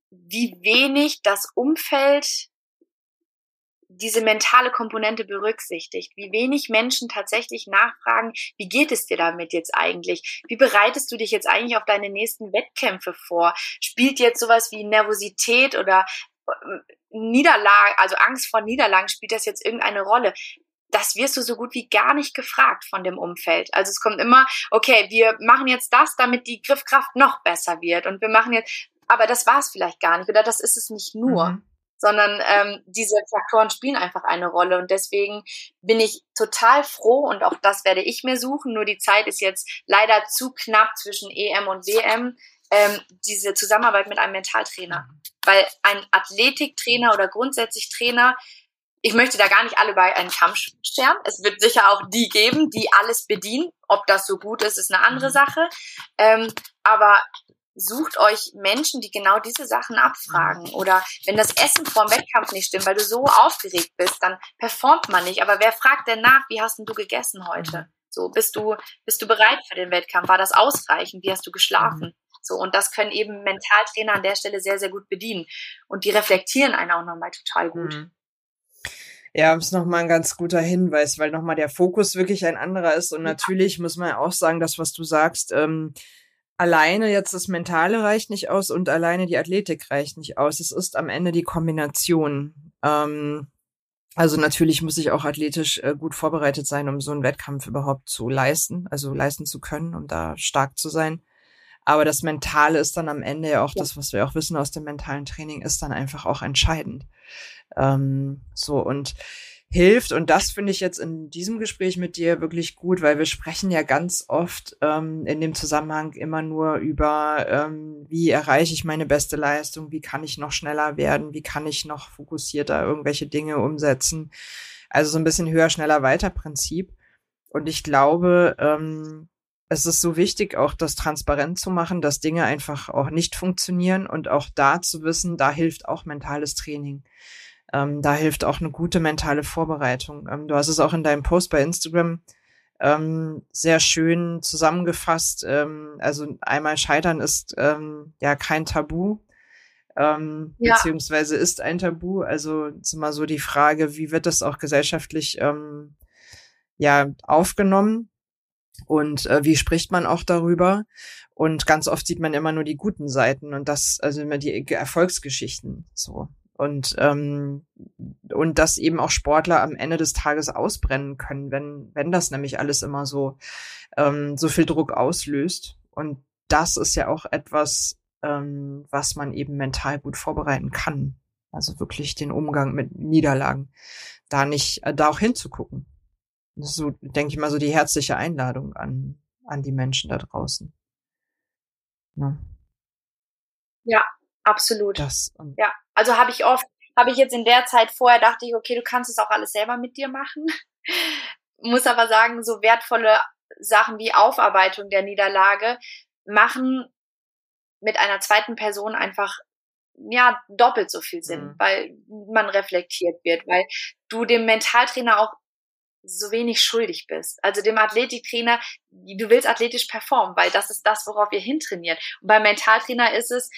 wie wenig das Umfeld diese mentale Komponente berücksichtigt, wie wenig Menschen tatsächlich nachfragen, wie geht es dir damit jetzt eigentlich? Wie bereitest du dich jetzt eigentlich auf deine nächsten Wettkämpfe vor? Spielt jetzt sowas wie Nervosität oder äh, Niederlage, also Angst vor Niederlagen, spielt das jetzt irgendeine Rolle? das wirst du so gut wie gar nicht gefragt von dem Umfeld. Also es kommt immer, okay, wir machen jetzt das, damit die Griffkraft noch besser wird und wir machen jetzt, aber das war es vielleicht gar nicht oder das ist es nicht nur. Mhm sondern ähm, diese Faktoren spielen einfach eine Rolle. Und deswegen bin ich total froh und auch das werde ich mir suchen. Nur die Zeit ist jetzt leider zu knapp zwischen EM und WM. Ähm, diese Zusammenarbeit mit einem Mentaltrainer. Weil ein Athletiktrainer oder grundsätzlich Trainer, ich möchte da gar nicht alle bei einem Kamm scheren. Es wird sicher auch die geben, die alles bedienen. Ob das so gut ist, ist eine andere mhm. Sache. Ähm, aber sucht euch Menschen, die genau diese Sachen abfragen. Mhm. Oder wenn das Essen vorm Wettkampf nicht stimmt, weil du so aufgeregt bist, dann performt man nicht. Aber wer fragt denn nach, wie hast denn du gegessen heute? Mhm. So, bist du, bist du bereit für den Wettkampf? War das ausreichend? Wie hast du geschlafen? Mhm. So, und das können eben Mentaltrainer an der Stelle sehr, sehr gut bedienen. Und die reflektieren einen auch nochmal total gut. Ja, ist nochmal ein ganz guter Hinweis, weil nochmal der Fokus wirklich ein anderer ist. Und natürlich muss man auch sagen, das, was du sagst, ähm, alleine jetzt das Mentale reicht nicht aus und alleine die Athletik reicht nicht aus. Es ist am Ende die Kombination. Ähm, also natürlich muss ich auch athletisch äh, gut vorbereitet sein, um so einen Wettkampf überhaupt zu leisten, also leisten zu können, um da stark zu sein. Aber das Mentale ist dann am Ende ja auch ja. das, was wir auch wissen aus dem mentalen Training, ist dann einfach auch entscheidend. Ähm, so und hilft. Und das finde ich jetzt in diesem Gespräch mit dir wirklich gut, weil wir sprechen ja ganz oft ähm, in dem Zusammenhang immer nur über, ähm, wie erreiche ich meine beste Leistung, wie kann ich noch schneller werden, wie kann ich noch fokussierter irgendwelche Dinge umsetzen. Also so ein bisschen höher, schneller, weiter Prinzip. Und ich glaube, ähm, es ist so wichtig, auch das transparent zu machen, dass Dinge einfach auch nicht funktionieren und auch da zu wissen, da hilft auch mentales Training. Ähm, da hilft auch eine gute mentale Vorbereitung. Ähm, du hast es auch in deinem Post bei Instagram ähm, sehr schön zusammengefasst. Ähm, also einmal Scheitern ist ähm, ja kein Tabu, ähm, ja. beziehungsweise ist ein Tabu. Also ist immer so die Frage, wie wird das auch gesellschaftlich ähm, ja aufgenommen und äh, wie spricht man auch darüber? Und ganz oft sieht man immer nur die guten Seiten und das, also immer die Erfolgsgeschichten so und ähm, und dass eben auch Sportler am Ende des Tages ausbrennen können, wenn wenn das nämlich alles immer so ähm, so viel Druck auslöst und das ist ja auch etwas, ähm, was man eben mental gut vorbereiten kann. Also wirklich den Umgang mit Niederlagen, da nicht äh, da auch hinzugucken. Das ist so denke ich mal so die herzliche Einladung an an die Menschen da draußen. Ja. Ja, absolut. Das, ja, also habe ich oft, habe ich jetzt in der Zeit vorher dachte ich, okay, du kannst es auch alles selber mit dir machen. Muss aber sagen, so wertvolle Sachen wie Aufarbeitung der Niederlage machen mit einer zweiten Person einfach ja doppelt so viel Sinn, mhm. weil man reflektiert wird, weil du dem Mentaltrainer auch so wenig schuldig bist. Also dem Athletiktrainer, du willst athletisch performen, weil das ist das, worauf wir hintrainieren. Und beim Mentaltrainer ist es,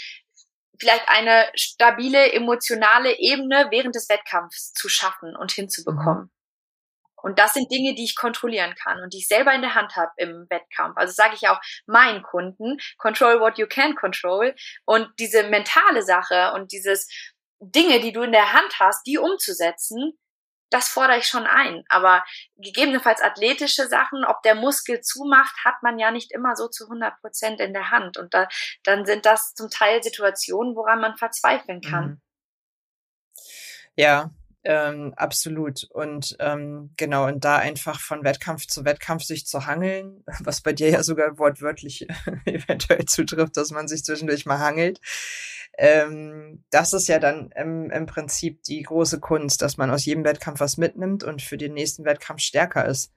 vielleicht eine stabile emotionale Ebene während des Wettkampfs zu schaffen und hinzubekommen. Mhm. Und das sind Dinge, die ich kontrollieren kann und die ich selber in der Hand habe im Wettkampf. Also sage ich auch meinen Kunden, control what you can control. Und diese mentale Sache und dieses Dinge, die du in der Hand hast, die umzusetzen, das fordere ich schon ein. Aber gegebenenfalls athletische Sachen, ob der Muskel zumacht, hat man ja nicht immer so zu 100 Prozent in der Hand. Und da, dann sind das zum Teil Situationen, woran man verzweifeln kann. Mhm. Ja, ähm, absolut. Und ähm, genau, und da einfach von Wettkampf zu Wettkampf sich zu hangeln, was bei dir ja sogar wortwörtlich eventuell zutrifft, dass man sich zwischendurch mal hangelt. Ähm, das ist ja dann im, im Prinzip die große Kunst, dass man aus jedem Wettkampf was mitnimmt und für den nächsten Wettkampf stärker ist.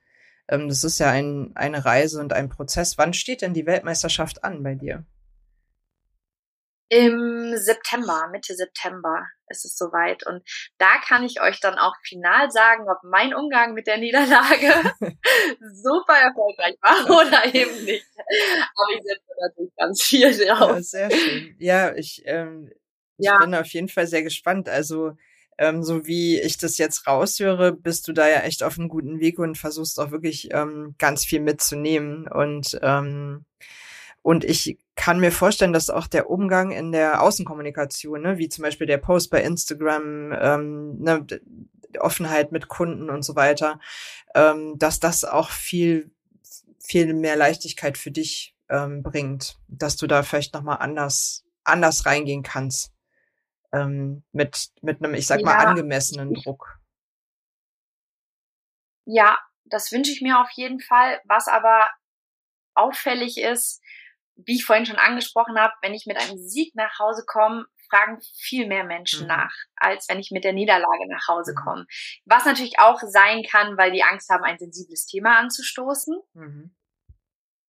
Ähm, das ist ja ein, eine Reise und ein Prozess. Wann steht denn die Weltmeisterschaft an bei dir? Im September, Mitte September ist es soweit. Und da kann ich euch dann auch final sagen, ob mein Umgang mit der Niederlage super erfolgreich war oder eben nicht. Aber ich setze natürlich ganz viel drauf. Ja, sehr schön. Ja, ich, ähm, ich ja. bin auf jeden Fall sehr gespannt. Also, ähm, so wie ich das jetzt raushöre, bist du da ja echt auf einem guten Weg und versuchst auch wirklich ähm, ganz viel mitzunehmen. Und ähm, und ich kann mir vorstellen, dass auch der Umgang in der Außenkommunikation, ne, wie zum Beispiel der Post bei Instagram, ähm, ne, Offenheit mit Kunden und so weiter, ähm, dass das auch viel, viel mehr Leichtigkeit für dich ähm, bringt, dass du da vielleicht nochmal anders, anders reingehen kannst. Ähm, mit, mit einem, ich sag ja, mal, angemessenen Druck. Ja, das wünsche ich mir auf jeden Fall. Was aber auffällig ist, wie ich vorhin schon angesprochen habe, wenn ich mit einem Sieg nach Hause komme, fragen viel mehr Menschen mhm. nach, als wenn ich mit der Niederlage nach Hause mhm. komme. Was natürlich auch sein kann, weil die Angst haben, ein sensibles Thema anzustoßen. Mhm.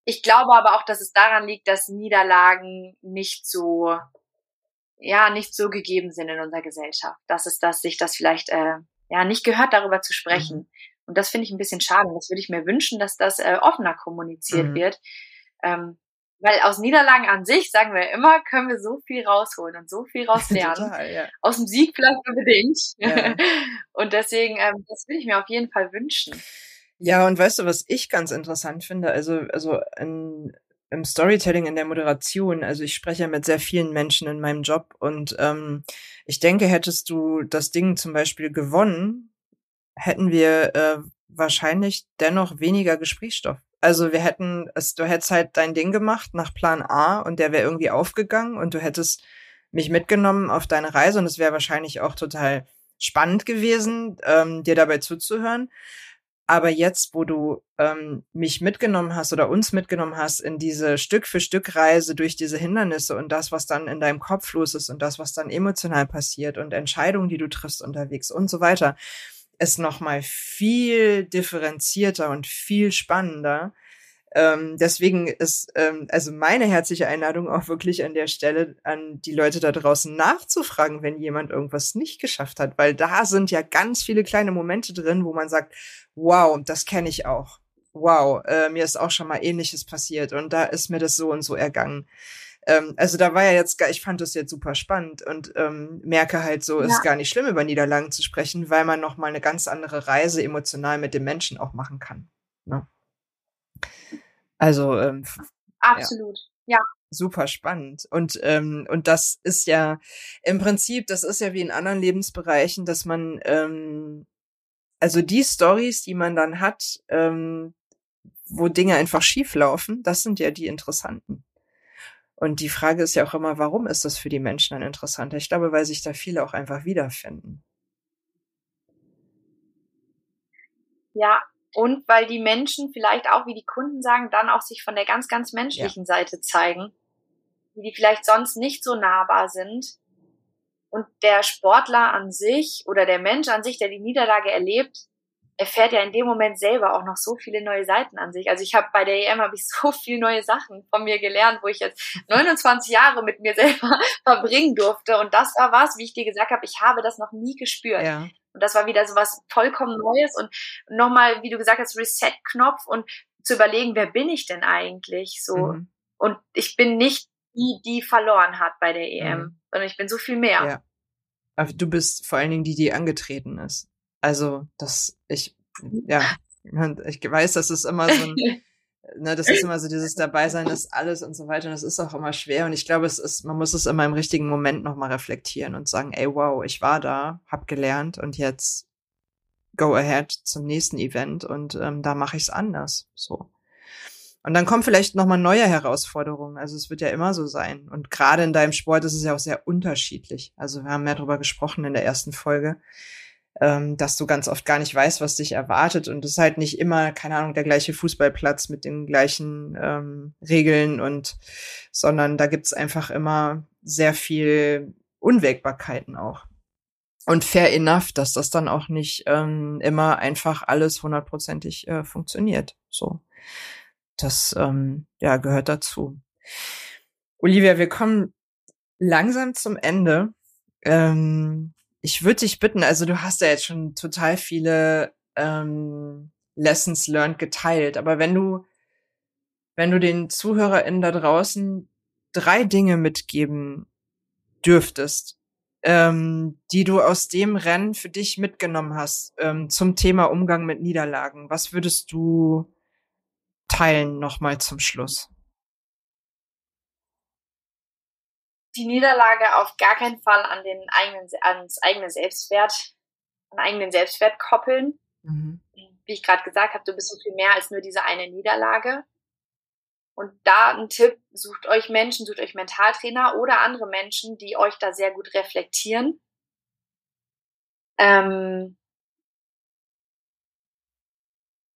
Ich glaube aber auch, dass es daran liegt, dass Niederlagen nicht so, ja, nicht so gegeben sind in unserer Gesellschaft. Dass es, dass sich das vielleicht, äh, ja, nicht gehört, darüber zu sprechen. Mhm. Und das finde ich ein bisschen schade. Das würde ich mir wünschen, dass das äh, offener kommuniziert mhm. wird. Ähm, weil aus Niederlagen an sich, sagen wir immer, können wir so viel rausholen und so viel rauslernen. Total, ja. Aus dem Sieg vielleicht unbedingt. Ja. und deswegen, ähm, das will ich mir auf jeden Fall wünschen. Ja, und weißt du, was ich ganz interessant finde? Also, also in, im Storytelling, in der Moderation, also ich spreche mit sehr vielen Menschen in meinem Job und ähm, ich denke, hättest du das Ding zum Beispiel gewonnen, hätten wir äh, wahrscheinlich dennoch weniger Gesprächsstoff. Also wir hätten, du hättest halt dein Ding gemacht nach Plan A und der wäre irgendwie aufgegangen und du hättest mich mitgenommen auf deine Reise und es wäre wahrscheinlich auch total spannend gewesen, ähm, dir dabei zuzuhören. Aber jetzt, wo du ähm, mich mitgenommen hast oder uns mitgenommen hast in diese Stück für Stück Reise durch diese Hindernisse und das, was dann in deinem Kopf los ist und das, was dann emotional passiert und Entscheidungen, die du triffst unterwegs und so weiter, ist nochmal viel differenzierter und viel spannender. Ähm, deswegen ist ähm, also meine herzliche Einladung auch wirklich an der Stelle an die Leute da draußen nachzufragen, wenn jemand irgendwas nicht geschafft hat, weil da sind ja ganz viele kleine Momente drin, wo man sagt, wow, das kenne ich auch. Wow, äh, mir ist auch schon mal ähnliches passiert und da ist mir das so und so ergangen. Ähm, also da war ja jetzt, ich fand das jetzt super spannend und ähm, merke halt so, ja. ist gar nicht schlimm, über Niederlagen zu sprechen, weil man noch mal eine ganz andere Reise emotional mit dem Menschen auch machen kann. Ne? Also ähm, absolut, ja. ja. Super spannend. Und, ähm, und das ist ja im Prinzip, das ist ja wie in anderen Lebensbereichen, dass man, ähm, also die Stories, die man dann hat, ähm, wo Dinge einfach schief laufen, das sind ja die interessanten. Und die Frage ist ja auch immer, warum ist das für die Menschen dann interessanter? Ich glaube, weil sich da viele auch einfach wiederfinden. Ja, und weil die Menschen vielleicht auch, wie die Kunden sagen, dann auch sich von der ganz, ganz menschlichen ja. Seite zeigen, die, die vielleicht sonst nicht so nahbar sind. Und der Sportler an sich oder der Mensch an sich, der die Niederlage erlebt, erfährt ja in dem Moment selber auch noch so viele neue Seiten an sich. Also ich habe bei der EM habe ich so viele neue Sachen von mir gelernt, wo ich jetzt 29 Jahre mit mir selber verbringen durfte. Und das war was, wie ich dir gesagt habe, ich habe das noch nie gespürt. Ja. Und das war wieder so was vollkommen Neues und nochmal, wie du gesagt hast, Reset-Knopf und zu überlegen, wer bin ich denn eigentlich so? Mhm. Und ich bin nicht die, die verloren hat bei der EM, mhm. sondern ich bin so viel mehr. Ja. Aber du bist vor allen Dingen die, die angetreten ist. Also, das, ich, ja, ich weiß, das ist immer so ein, ne, das ist immer so dieses Dabeisein, das alles und so weiter. Und das ist auch immer schwer. Und ich glaube, es ist, man muss es immer im richtigen Moment nochmal reflektieren und sagen, ey, wow, ich war da, hab gelernt und jetzt go ahead zum nächsten Event und ähm, da mache ich es anders. So. Und dann kommen vielleicht nochmal neue Herausforderungen. Also es wird ja immer so sein. Und gerade in deinem Sport ist es ja auch sehr unterschiedlich. Also wir haben ja darüber gesprochen in der ersten Folge ähm, dass du ganz oft gar nicht weißt, was dich erwartet. Und es ist halt nicht immer, keine Ahnung, der gleiche Fußballplatz mit den gleichen ähm, Regeln und sondern da gibt's einfach immer sehr viel Unwägbarkeiten auch. Und fair enough, dass das dann auch nicht ähm, immer einfach alles hundertprozentig äh, funktioniert. So. Das ähm, ja gehört dazu. Olivia, wir kommen langsam zum Ende. Ähm, ich würde dich bitten, also du hast ja jetzt schon total viele ähm, Lessons learned geteilt, aber wenn du, wenn du den ZuhörerInnen da draußen drei Dinge mitgeben dürftest, ähm, die du aus dem Rennen für dich mitgenommen hast ähm, zum Thema Umgang mit Niederlagen, was würdest du teilen nochmal zum Schluss? Die Niederlage auf gar keinen Fall an den eigenen, ans eigene Selbstwert, an eigenen Selbstwert koppeln. Mhm. Wie ich gerade gesagt habe, du bist so viel mehr als nur diese eine Niederlage. Und da ein Tipp, sucht euch Menschen, sucht euch Mentaltrainer oder andere Menschen, die euch da sehr gut reflektieren. Ähm,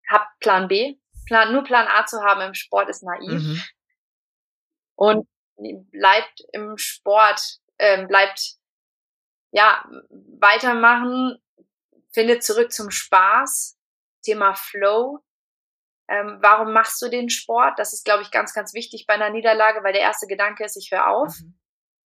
habt Plan B. Plan, nur Plan A zu haben im Sport ist naiv. Mhm. Und bleibt im Sport, ähm, bleibt ja weitermachen, findet zurück zum Spaß. Thema Flow. Ähm, warum machst du den Sport? Das ist, glaube ich, ganz, ganz wichtig bei einer Niederlage, weil der erste Gedanke ist, ich höre auf. Mhm.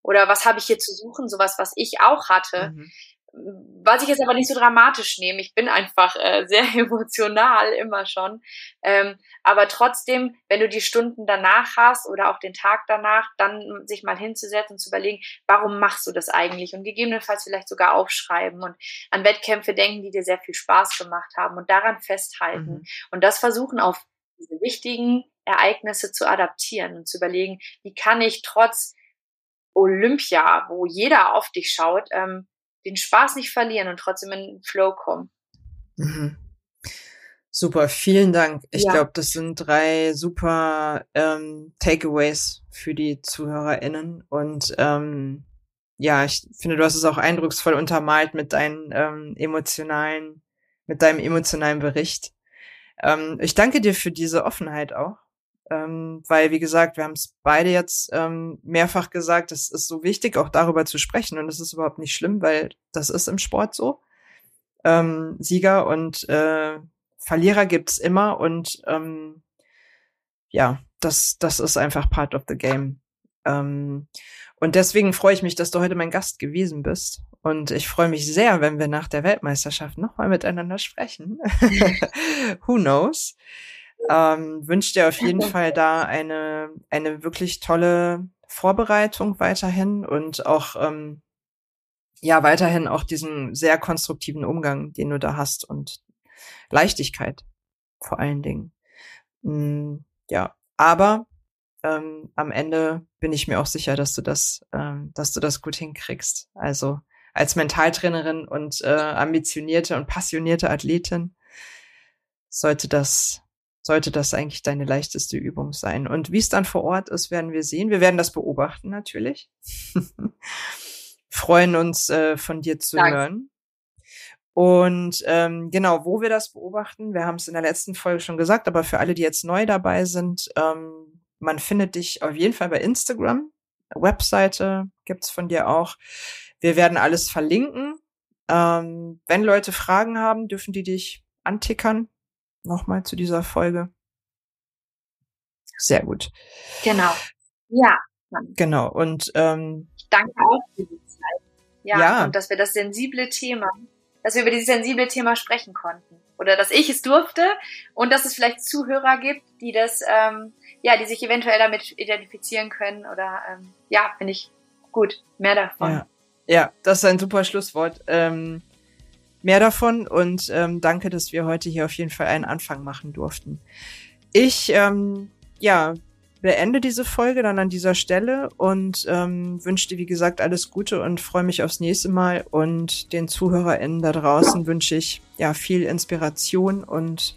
Oder was habe ich hier zu suchen? Sowas, was ich auch hatte. Mhm was ich jetzt aber nicht so dramatisch nehme. Ich bin einfach äh, sehr emotional immer schon. Ähm, aber trotzdem, wenn du die Stunden danach hast oder auch den Tag danach, dann sich mal hinzusetzen und zu überlegen, warum machst du das eigentlich? Und gegebenenfalls vielleicht sogar aufschreiben und an Wettkämpfe denken, die dir sehr viel Spaß gemacht haben und daran festhalten. Mhm. Und das versuchen auf diese wichtigen Ereignisse zu adaptieren und zu überlegen, wie kann ich trotz Olympia, wo jeder auf dich schaut, ähm, den Spaß nicht verlieren und trotzdem in den Flow kommen. Mhm. Super, vielen Dank. Ich ja. glaube, das sind drei super ähm, Takeaways für die ZuhörerInnen. Und ähm, ja, ich finde, du hast es auch eindrucksvoll untermalt mit deinen ähm, emotionalen, mit deinem emotionalen Bericht. Ähm, ich danke dir für diese Offenheit auch. Ähm, weil, wie gesagt, wir haben es beide jetzt ähm, mehrfach gesagt, es ist so wichtig, auch darüber zu sprechen. Und das ist überhaupt nicht schlimm, weil das ist im Sport so. Ähm, Sieger und äh, Verlierer gibt's immer und ähm, ja, das, das ist einfach part of the game. Ähm, und deswegen freue ich mich, dass du heute mein Gast gewesen bist. Und ich freue mich sehr, wenn wir nach der Weltmeisterschaft nochmal miteinander sprechen. Who knows? Ähm, wünsche dir auf jeden Fall da eine, eine wirklich tolle Vorbereitung weiterhin und auch ähm, ja weiterhin auch diesen sehr konstruktiven Umgang, den du da hast und Leichtigkeit vor allen Dingen. Mm, ja, aber ähm, am Ende bin ich mir auch sicher, dass du das, ähm, dass du das gut hinkriegst. Also als Mentaltrainerin und äh, ambitionierte und passionierte Athletin sollte das sollte das eigentlich deine leichteste Übung sein. Und wie es dann vor Ort ist, werden wir sehen. Wir werden das beobachten natürlich. Freuen uns äh, von dir zu Danke. hören. Und ähm, genau, wo wir das beobachten, wir haben es in der letzten Folge schon gesagt, aber für alle, die jetzt neu dabei sind, ähm, man findet dich auf jeden Fall bei Instagram. Webseite gibt's von dir auch. Wir werden alles verlinken. Ähm, wenn Leute Fragen haben, dürfen die dich antickern. Nochmal zu dieser Folge. Sehr gut. Genau. Ja. Genau. Und ähm, ich danke auch für die Zeit. Ja, ja. Und dass wir das sensible Thema dass wir über dieses sensible Thema sprechen konnten. Oder dass ich es durfte und dass es vielleicht Zuhörer gibt, die das, ähm, ja, die sich eventuell damit identifizieren können. Oder ähm, ja, finde ich gut. Mehr davon. Ja. ja, das ist ein super Schlusswort. Ähm, mehr davon und ähm, danke, dass wir heute hier auf jeden Fall einen Anfang machen durften. Ich, ähm, ja, beende diese Folge dann an dieser Stelle und ähm, wünsche dir, wie gesagt, alles Gute und freue mich aufs nächste Mal. Und den ZuhörerInnen da draußen wünsche ich ja viel Inspiration und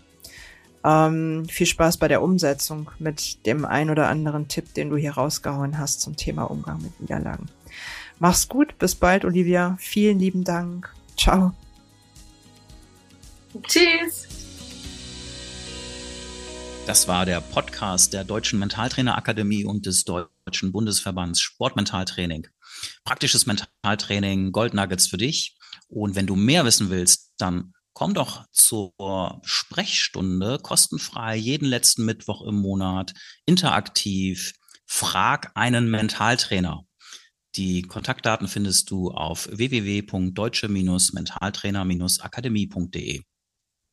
ähm, viel Spaß bei der Umsetzung mit dem ein oder anderen Tipp, den du hier rausgehauen hast zum Thema Umgang mit Niederlagen. Mach's gut, bis bald, Olivia. Vielen lieben Dank. Ciao. Tschüss. Das war der Podcast der Deutschen Mentaltrainerakademie und des Deutschen Bundesverbands Sportmentaltraining. Praktisches Mentaltraining, Gold Nuggets für dich. Und wenn du mehr wissen willst, dann komm doch zur Sprechstunde kostenfrei jeden letzten Mittwoch im Monat, interaktiv. Frag einen Mentaltrainer. Die Kontaktdaten findest du auf www.deutsche-mentaltrainer-akademie.de.